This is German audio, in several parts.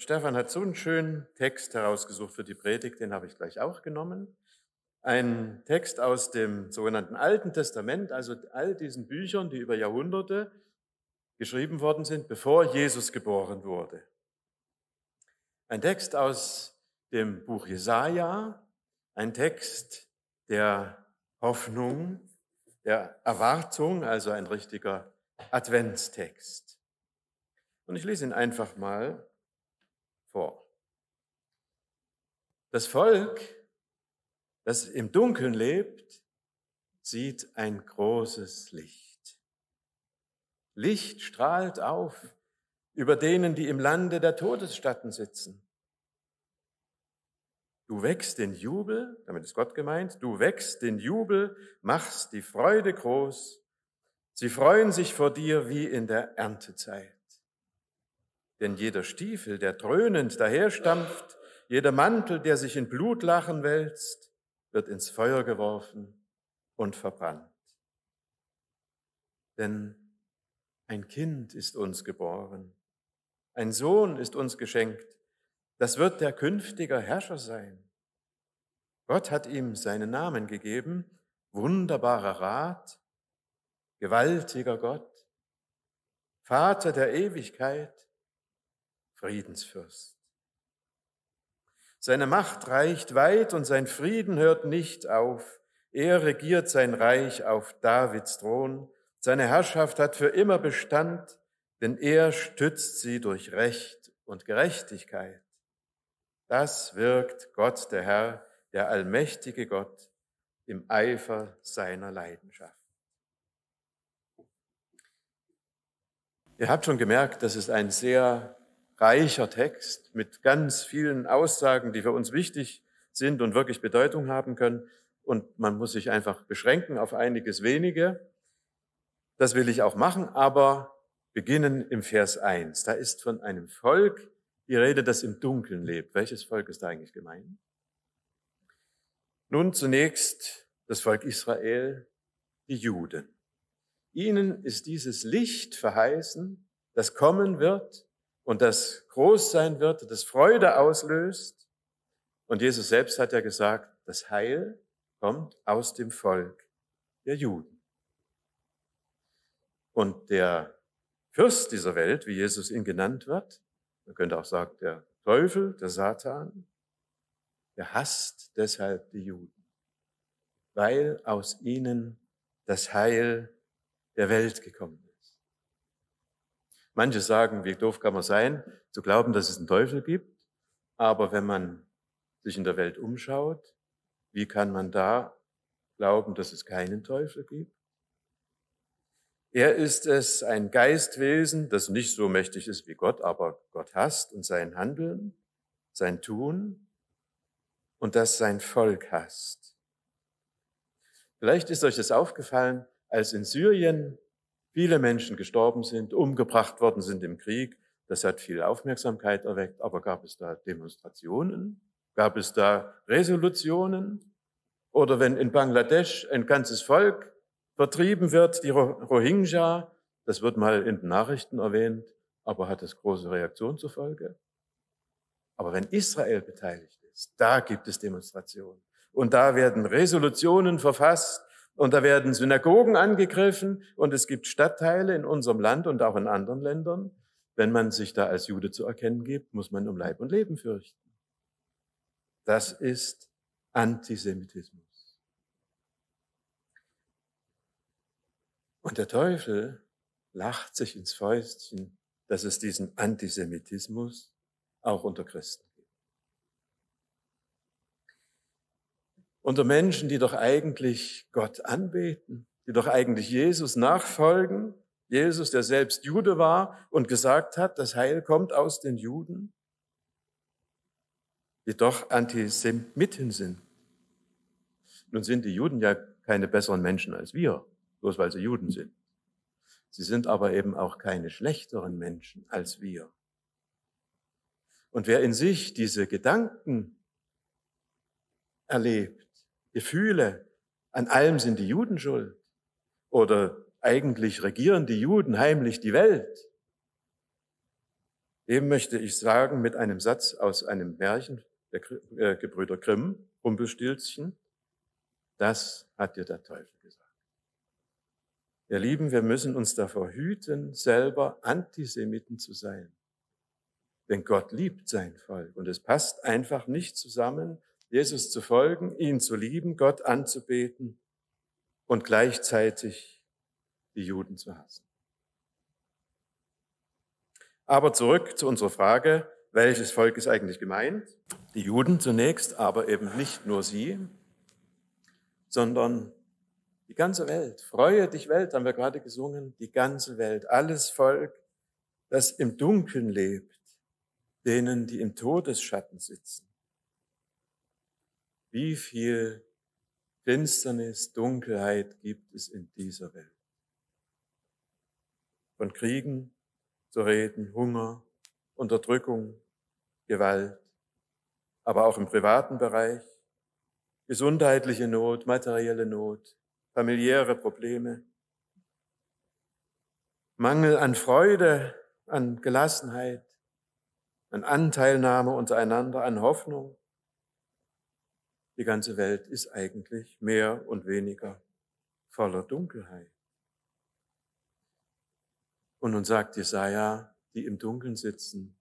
Stefan hat so einen schönen Text herausgesucht für die Predigt, den habe ich gleich auch genommen. Ein Text aus dem sogenannten Alten Testament, also all diesen Büchern, die über Jahrhunderte geschrieben worden sind, bevor Jesus geboren wurde. Ein Text aus dem Buch Jesaja, ein Text der Hoffnung, der Erwartung, also ein richtiger Adventstext. Und ich lese ihn einfach mal vor. Das Volk, das im Dunkeln lebt, sieht ein großes Licht. Licht strahlt auf über denen, die im Lande der Todesstatten sitzen. Du wächst den Jubel, damit ist Gott gemeint, du wächst den Jubel, machst die Freude groß. Sie freuen sich vor dir wie in der Erntezeit. Denn jeder Stiefel, der dröhnend daherstampft, jeder Mantel, der sich in Blutlachen wälzt, wird ins Feuer geworfen und verbrannt. Denn ein Kind ist uns geboren, ein Sohn ist uns geschenkt, das wird der künftige Herrscher sein. Gott hat ihm seinen Namen gegeben, wunderbarer Rat, gewaltiger Gott, Vater der Ewigkeit, Friedensfürst. Seine Macht reicht weit und sein Frieden hört nicht auf. Er regiert sein Reich auf Davids Thron. Seine Herrschaft hat für immer Bestand, denn er stützt sie durch Recht und Gerechtigkeit. Das wirkt Gott, der Herr, der allmächtige Gott, im Eifer seiner Leidenschaft. Ihr habt schon gemerkt, das ist ein sehr reicher Text mit ganz vielen Aussagen, die für uns wichtig sind und wirklich Bedeutung haben können. Und man muss sich einfach beschränken auf einiges wenige. Das will ich auch machen, aber beginnen im Vers 1. Da ist von einem Volk die Rede, das im Dunkeln lebt. Welches Volk ist da eigentlich gemeint? Nun zunächst das Volk Israel, die Juden. Ihnen ist dieses Licht verheißen, das kommen wird und das groß sein wird, das Freude auslöst. Und Jesus selbst hat ja gesagt, das Heil kommt aus dem Volk der Juden. Und der Fürst dieser Welt, wie Jesus ihn genannt wird, man könnte auch sagen, der Teufel, der Satan, der hasst deshalb die Juden, weil aus ihnen das Heil der Welt gekommen ist. Manche sagen, wie doof kann man sein, zu glauben, dass es einen Teufel gibt, aber wenn man sich in der Welt umschaut, wie kann man da glauben, dass es keinen Teufel gibt? Er ist es, ein Geistwesen, das nicht so mächtig ist wie Gott, aber Gott hasst und sein Handeln, sein Tun und das sein Volk hasst. Vielleicht ist euch das aufgefallen, als in Syrien viele Menschen gestorben sind, umgebracht worden sind im Krieg. Das hat viel Aufmerksamkeit erweckt. Aber gab es da Demonstrationen? Gab es da Resolutionen? Oder wenn in Bangladesch ein ganzes Volk vertrieben wird, die Rohingya, das wird mal in den Nachrichten erwähnt, aber hat es große Reaktion zur Folge? Aber wenn Israel beteiligt ist. Da gibt es Demonstrationen. Und da werden Resolutionen verfasst und da werden Synagogen angegriffen und es gibt Stadtteile in unserem Land und auch in anderen Ländern. Wenn man sich da als Jude zu erkennen gibt, muss man um Leib und Leben fürchten. Das ist Antisemitismus. Und der Teufel lacht sich ins Fäustchen, dass es diesen Antisemitismus auch unter Christen unter Menschen, die doch eigentlich Gott anbeten, die doch eigentlich Jesus nachfolgen. Jesus, der selbst Jude war und gesagt hat, das Heil kommt aus den Juden, die doch Antisemiten sind. Nun sind die Juden ja keine besseren Menschen als wir, bloß weil sie Juden sind. Sie sind aber eben auch keine schlechteren Menschen als wir. Und wer in sich diese Gedanken erlebt, Gefühle, an allem sind die Juden schuld. Oder eigentlich regieren die Juden heimlich die Welt. Dem möchte ich sagen mit einem Satz aus einem Märchen der äh, Gebrüder Grimm, Rumpelstilzchen, das hat dir der Teufel gesagt. Ihr Lieben, wir müssen uns davor hüten, selber Antisemiten zu sein. Denn Gott liebt sein Volk und es passt einfach nicht zusammen, Jesus zu folgen, ihn zu lieben, Gott anzubeten und gleichzeitig die Juden zu hassen. Aber zurück zu unserer Frage, welches Volk ist eigentlich gemeint? Die Juden zunächst, aber eben nicht nur sie, sondern die ganze Welt. Freue dich Welt, haben wir gerade gesungen, die ganze Welt, alles Volk, das im Dunkeln lebt, denen, die im Todesschatten sitzen. Wie viel Finsternis, Dunkelheit gibt es in dieser Welt? Von Kriegen zu reden, Hunger, Unterdrückung, Gewalt, aber auch im privaten Bereich, gesundheitliche Not, materielle Not, familiäre Probleme, Mangel an Freude, an Gelassenheit, an Anteilnahme untereinander, an Hoffnung. Die ganze Welt ist eigentlich mehr und weniger voller Dunkelheit. Und nun sagt Jesaja, die im Dunkeln sitzen,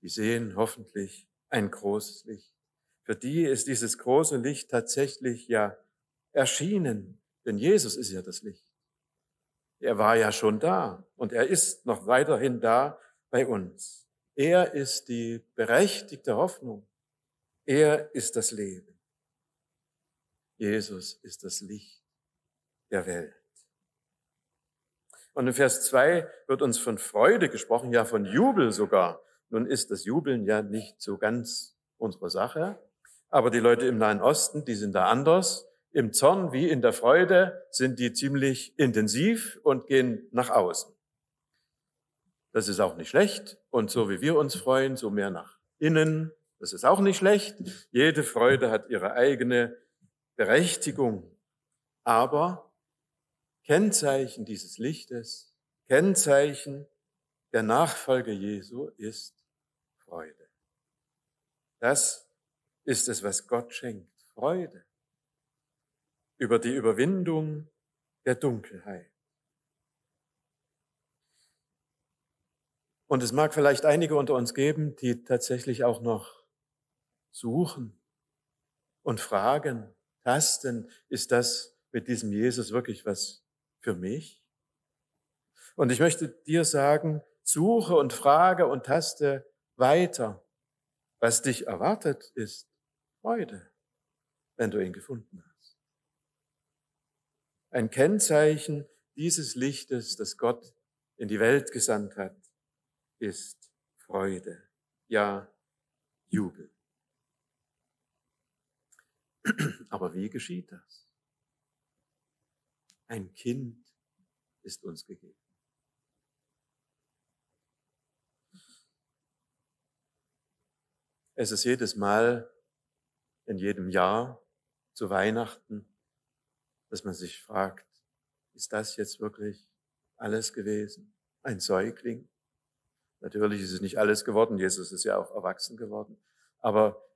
die sehen hoffentlich ein großes Licht. Für die ist dieses große Licht tatsächlich ja erschienen, denn Jesus ist ja das Licht. Er war ja schon da und er ist noch weiterhin da bei uns. Er ist die berechtigte Hoffnung. Er ist das Leben. Jesus ist das Licht der Welt. Und in Vers 2 wird uns von Freude gesprochen, ja von Jubel sogar. Nun ist das Jubeln ja nicht so ganz unsere Sache, aber die Leute im Nahen Osten, die sind da anders. Im Zorn wie in der Freude sind die ziemlich intensiv und gehen nach außen. Das ist auch nicht schlecht. Und so wie wir uns freuen, so mehr nach innen. Das ist auch nicht schlecht. Jede Freude hat ihre eigene Berechtigung. Aber Kennzeichen dieses Lichtes, Kennzeichen der Nachfolge Jesu ist Freude. Das ist es, was Gott schenkt. Freude über die Überwindung der Dunkelheit. Und es mag vielleicht einige unter uns geben, die tatsächlich auch noch suchen und fragen, tasten, ist das mit diesem Jesus wirklich was für mich? Und ich möchte dir sagen, suche und frage und taste weiter. Was dich erwartet, ist Freude, wenn du ihn gefunden hast. Ein Kennzeichen dieses Lichtes, das Gott in die Welt gesandt hat, ist Freude, ja Jubel. Aber wie geschieht das? Ein Kind ist uns gegeben. Es ist jedes Mal in jedem Jahr zu Weihnachten, dass man sich fragt, ist das jetzt wirklich alles gewesen? Ein Säugling? Natürlich ist es nicht alles geworden. Jesus ist ja auch erwachsen geworden. Aber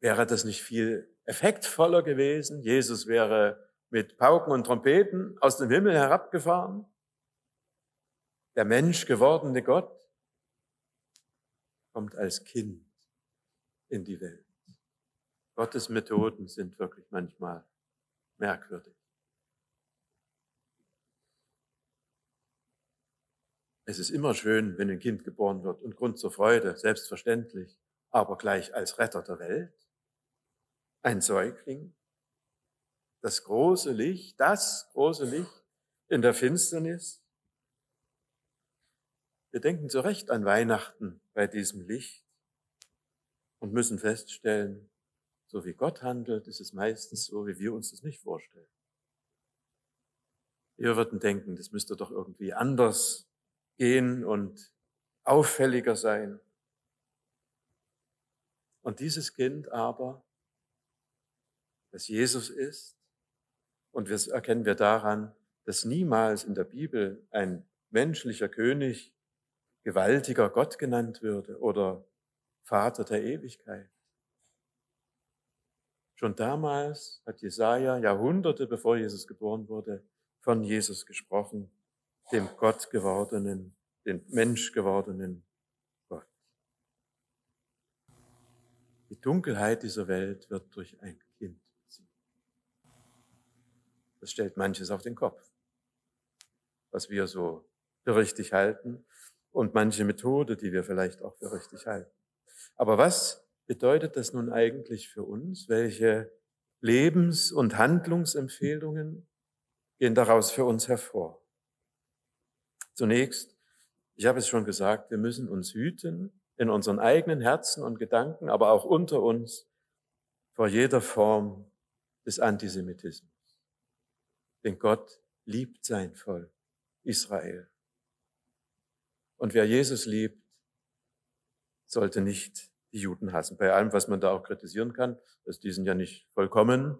wäre das nicht viel effektvoller gewesen? Jesus wäre mit Pauken und Trompeten aus dem Himmel herabgefahren. Der Mensch gewordene Gott kommt als Kind in die Welt. Gottes Methoden sind wirklich manchmal merkwürdig. Es ist immer schön, wenn ein Kind geboren wird und Grund zur Freude, selbstverständlich, aber gleich als Retter der Welt. Ein Säugling, das große Licht, das große Licht in der Finsternis. Wir denken zu Recht an Weihnachten bei diesem Licht und müssen feststellen, so wie Gott handelt, ist es meistens so, wie wir uns das nicht vorstellen. Wir würden denken, das müsste doch irgendwie anders gehen und auffälliger sein. Und dieses Kind aber, das Jesus ist, und das erkennen wir daran, dass niemals in der Bibel ein menschlicher König gewaltiger Gott genannt würde oder Vater der Ewigkeit. Schon damals hat Jesaja Jahrhunderte bevor Jesus geboren wurde von Jesus gesprochen, dem Gott gewordenen, den Mensch gewordenen Gott. Die Dunkelheit dieser Welt wird durch ein. Das stellt manches auf den Kopf, was wir so für richtig halten und manche Methode, die wir vielleicht auch für richtig halten. Aber was bedeutet das nun eigentlich für uns? Welche Lebens- und Handlungsempfehlungen gehen daraus für uns hervor? Zunächst, ich habe es schon gesagt, wir müssen uns hüten in unseren eigenen Herzen und Gedanken, aber auch unter uns vor jeder Form des Antisemitismus. Denn Gott liebt sein Volk, Israel. Und wer Jesus liebt, sollte nicht die Juden hassen. Bei allem, was man da auch kritisieren kann, dass die sind ja nicht vollkommen,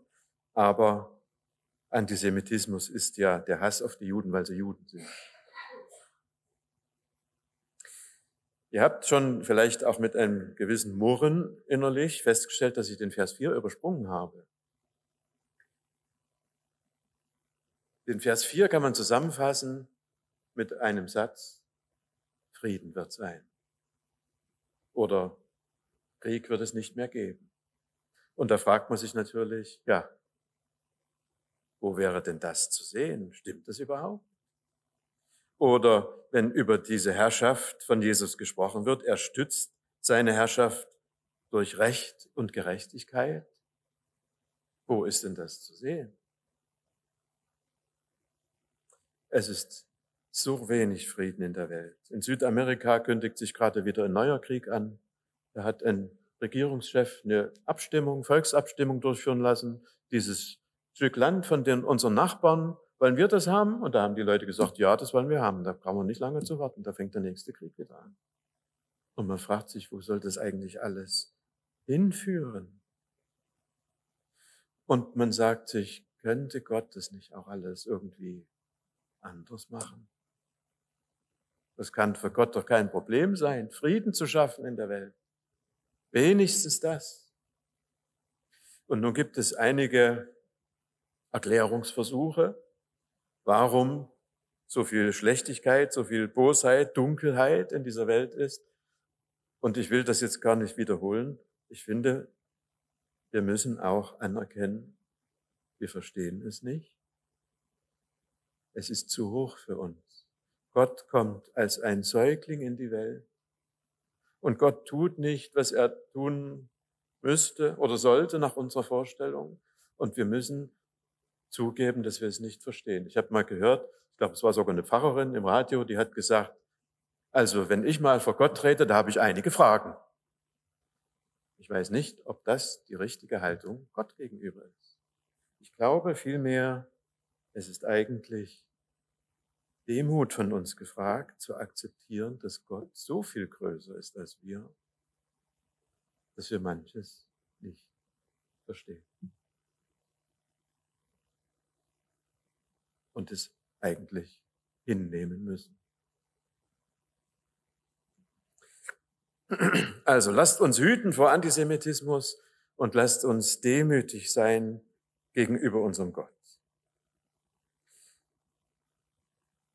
aber Antisemitismus ist ja der Hass auf die Juden, weil sie Juden sind. Ihr habt schon vielleicht auch mit einem gewissen Murren innerlich festgestellt, dass ich den Vers 4 übersprungen habe. Den Vers 4 kann man zusammenfassen mit einem Satz, Frieden wird sein. Oder Krieg wird es nicht mehr geben. Und da fragt man sich natürlich, ja, wo wäre denn das zu sehen? Stimmt das überhaupt? Oder wenn über diese Herrschaft von Jesus gesprochen wird, er stützt seine Herrschaft durch Recht und Gerechtigkeit. Wo ist denn das zu sehen? Es ist so wenig Frieden in der Welt. In Südamerika kündigt sich gerade wieder ein neuer Krieg an. Da hat ein Regierungschef eine Abstimmung, Volksabstimmung durchführen lassen. Dieses Stück Land von den, unseren Nachbarn wollen wir das haben? Und da haben die Leute gesagt, ja, das wollen wir haben. Da brauchen wir nicht lange zu warten. Da fängt der nächste Krieg wieder an. Und man fragt sich, wo soll das eigentlich alles hinführen? Und man sagt sich, könnte Gott das nicht auch alles irgendwie anders machen? Das kann für Gott doch kein Problem sein, Frieden zu schaffen in der Welt. Wenigstens das. Und nun gibt es einige Erklärungsversuche, warum so viel Schlechtigkeit, so viel Bosheit, Dunkelheit in dieser Welt ist. Und ich will das jetzt gar nicht wiederholen. Ich finde, wir müssen auch anerkennen, wir verstehen es nicht. Es ist zu hoch für uns. Gott kommt als ein Säugling in die Welt und Gott tut nicht, was er tun müsste oder sollte nach unserer Vorstellung. Und wir müssen zugeben, dass wir es nicht verstehen. Ich habe mal gehört, ich glaube, es war sogar eine Pfarrerin im Radio, die hat gesagt, also wenn ich mal vor Gott trete, da habe ich einige Fragen. Ich weiß nicht, ob das die richtige Haltung Gott gegenüber ist. Ich glaube vielmehr, es ist eigentlich Demut von uns gefragt, zu akzeptieren, dass Gott so viel größer ist als wir, dass wir manches nicht verstehen. und es eigentlich hinnehmen müssen. Also lasst uns hüten vor Antisemitismus und lasst uns demütig sein gegenüber unserem Gott.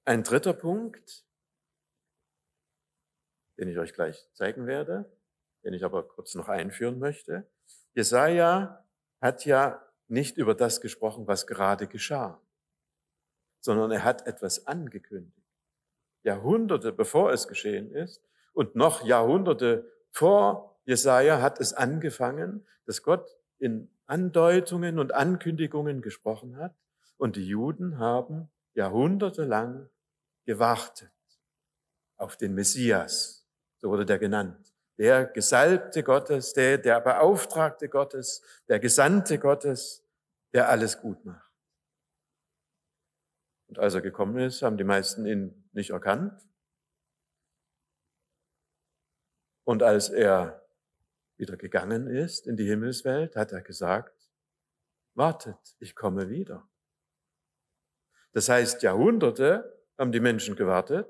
Ein dritter Punkt, den ich euch gleich zeigen werde, den ich aber kurz noch einführen möchte. Jesaja hat ja nicht über das gesprochen, was gerade geschah sondern er hat etwas angekündigt. Jahrhunderte bevor es geschehen ist und noch Jahrhunderte vor Jesaja hat es angefangen, dass Gott in Andeutungen und Ankündigungen gesprochen hat und die Juden haben jahrhundertelang gewartet auf den Messias, so wurde der genannt. Der Gesalbte Gottes, der, der Beauftragte Gottes, der Gesandte Gottes, der alles gut macht. Und als er gekommen ist, haben die meisten ihn nicht erkannt. Und als er wieder gegangen ist in die Himmelswelt, hat er gesagt, wartet, ich komme wieder. Das heißt, Jahrhunderte haben die Menschen gewartet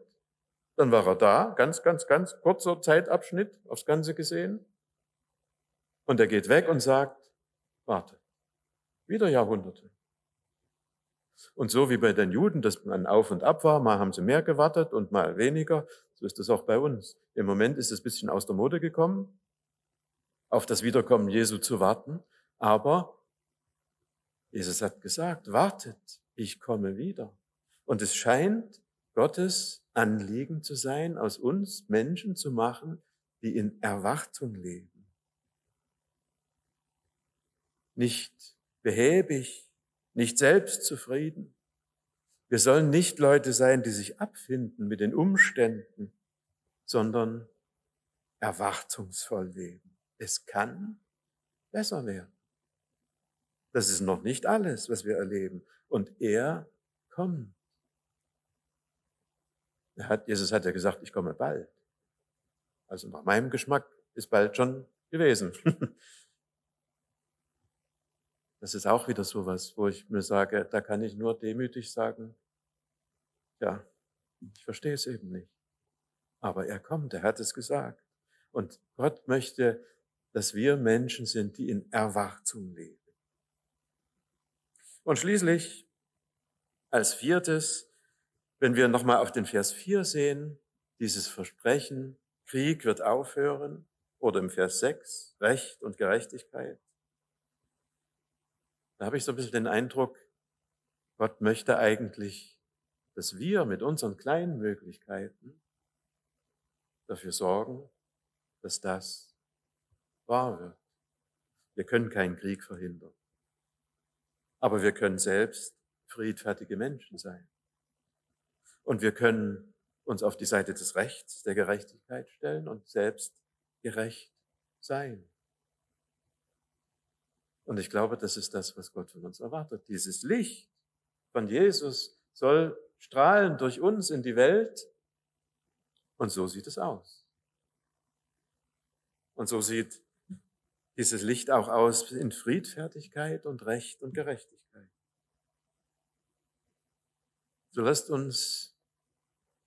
Dann war er da, ganz, ganz, ganz kurzer Zeitabschnitt aufs Ganze gesehen. Und er geht weg und sagt, warte, wieder Jahrhunderte. Und so wie bei den Juden, dass man auf und ab war, mal haben sie mehr gewartet und mal weniger, so ist es auch bei uns. Im Moment ist es ein bisschen aus der Mode gekommen, auf das Wiederkommen Jesu zu warten, aber Jesus hat gesagt, wartet, ich komme wieder. Und es scheint Gottes Anliegen zu sein, aus uns Menschen zu machen, die in Erwartung leben. Nicht behäbig, nicht selbstzufrieden. Wir sollen nicht Leute sein, die sich abfinden mit den Umständen, sondern erwartungsvoll leben. Es kann besser werden. Das ist noch nicht alles, was wir erleben. Und er kommt. Hat, Jesus hat ja gesagt, ich komme bald. Also nach meinem Geschmack ist bald schon gewesen. Das ist auch wieder so was, wo ich mir sage, da kann ich nur demütig sagen, ja, ich verstehe es eben nicht. Aber er kommt, er hat es gesagt. Und Gott möchte, dass wir Menschen sind, die in Erwartung leben. Und schließlich, als viertes, wenn wir nochmal auf den Vers 4 sehen, dieses Versprechen, Krieg wird aufhören, oder im Vers 6, Recht und Gerechtigkeit. Da habe ich so ein bisschen den Eindruck, Gott möchte eigentlich, dass wir mit unseren kleinen Möglichkeiten dafür sorgen, dass das wahr wird. Wir können keinen Krieg verhindern. Aber wir können selbst friedfertige Menschen sein. Und wir können uns auf die Seite des Rechts, der Gerechtigkeit stellen und selbst gerecht sein. Und ich glaube, das ist das, was Gott von uns erwartet. Dieses Licht von Jesus soll strahlen durch uns in die Welt. Und so sieht es aus. Und so sieht dieses Licht auch aus in Friedfertigkeit und Recht und Gerechtigkeit. So lasst uns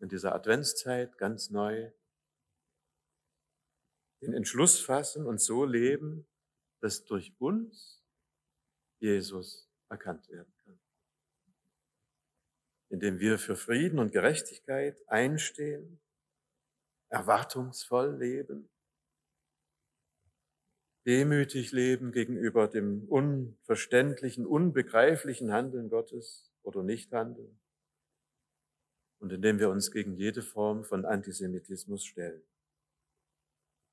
in dieser Adventszeit ganz neu den Entschluss fassen und so leben, dass durch uns Jesus erkannt werden kann. Indem wir für Frieden und Gerechtigkeit einstehen, erwartungsvoll leben, demütig leben gegenüber dem unverständlichen, unbegreiflichen Handeln Gottes oder Nichthandeln und indem wir uns gegen jede Form von Antisemitismus stellen.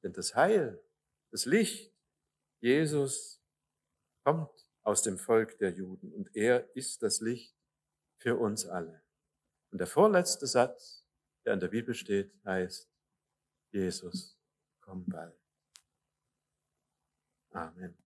Denn das Heil, das Licht, Jesus kommt aus dem Volk der Juden und er ist das Licht für uns alle. Und der vorletzte Satz, der in der Bibel steht, heißt, Jesus, komm bald. Amen.